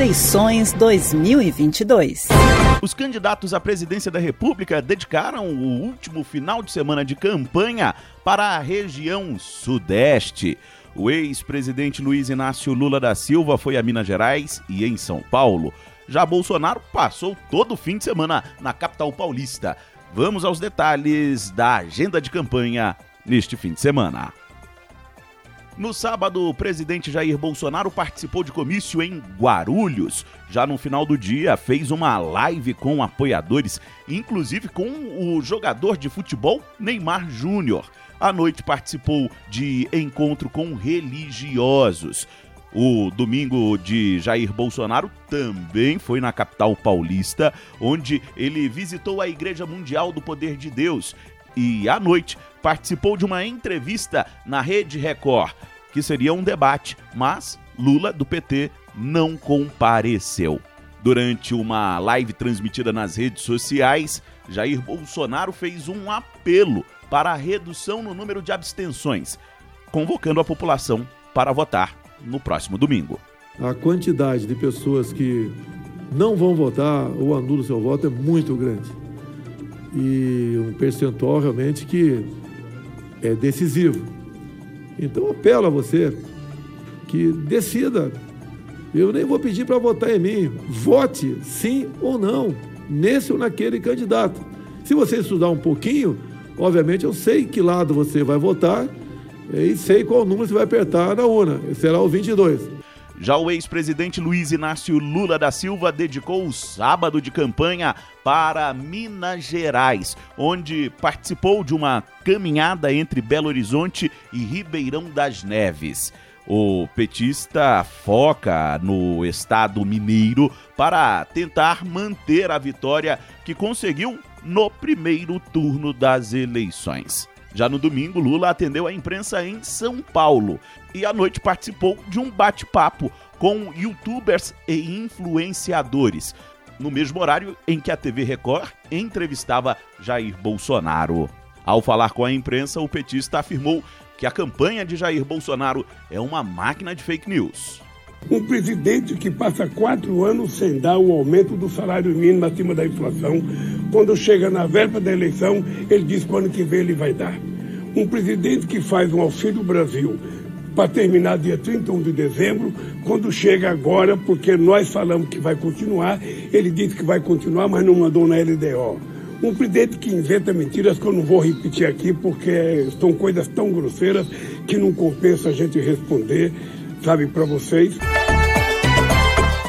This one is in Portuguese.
eleições 2022. Os candidatos à presidência da República dedicaram o último final de semana de campanha para a região Sudeste. O ex-presidente Luiz Inácio Lula da Silva foi a Minas Gerais e em São Paulo. Já Bolsonaro passou todo o fim de semana na capital paulista. Vamos aos detalhes da agenda de campanha neste fim de semana. No sábado, o presidente Jair Bolsonaro participou de comício em Guarulhos. Já no final do dia, fez uma live com apoiadores, inclusive com o jogador de futebol Neymar Júnior. À noite, participou de encontro com religiosos. O domingo de Jair Bolsonaro também foi na capital paulista, onde ele visitou a Igreja Mundial do Poder de Deus e, à noite, participou de uma entrevista na Rede Record, que seria um debate, mas Lula, do PT, não compareceu. Durante uma live transmitida nas redes sociais, Jair Bolsonaro fez um apelo para a redução no número de abstenções, convocando a população para votar no próximo domingo. A quantidade de pessoas que não vão votar ou anulam seu voto é muito grande. E um percentual realmente que é decisivo. Então apelo a você que decida. Eu nem vou pedir para votar em mim. Vote sim ou não, nesse ou naquele candidato. Se você estudar um pouquinho, obviamente eu sei que lado você vai votar e sei qual número você vai apertar na urna. Será o 22. Já o ex-presidente Luiz Inácio Lula da Silva dedicou o sábado de campanha para Minas Gerais, onde participou de uma caminhada entre Belo Horizonte e Ribeirão das Neves. O petista foca no estado mineiro para tentar manter a vitória que conseguiu no primeiro turno das eleições. Já no domingo, Lula atendeu a imprensa em São Paulo e à noite participou de um bate-papo com youtubers e influenciadores, no mesmo horário em que a TV Record entrevistava Jair Bolsonaro. Ao falar com a imprensa, o petista afirmou que a campanha de Jair Bolsonaro é uma máquina de fake news. Um presidente que passa quatro anos sem dar o aumento do salário mínimo acima da inflação, quando chega na verba da eleição, ele diz que ano que vem ele vai dar. Um presidente que faz um Auxílio Brasil para terminar dia 31 de dezembro, quando chega agora, porque nós falamos que vai continuar, ele disse que vai continuar, mas não mandou na LDO. Um presidente que inventa mentiras que eu não vou repetir aqui, porque são coisas tão grosseiras que não compensa a gente responder, sabe, para vocês.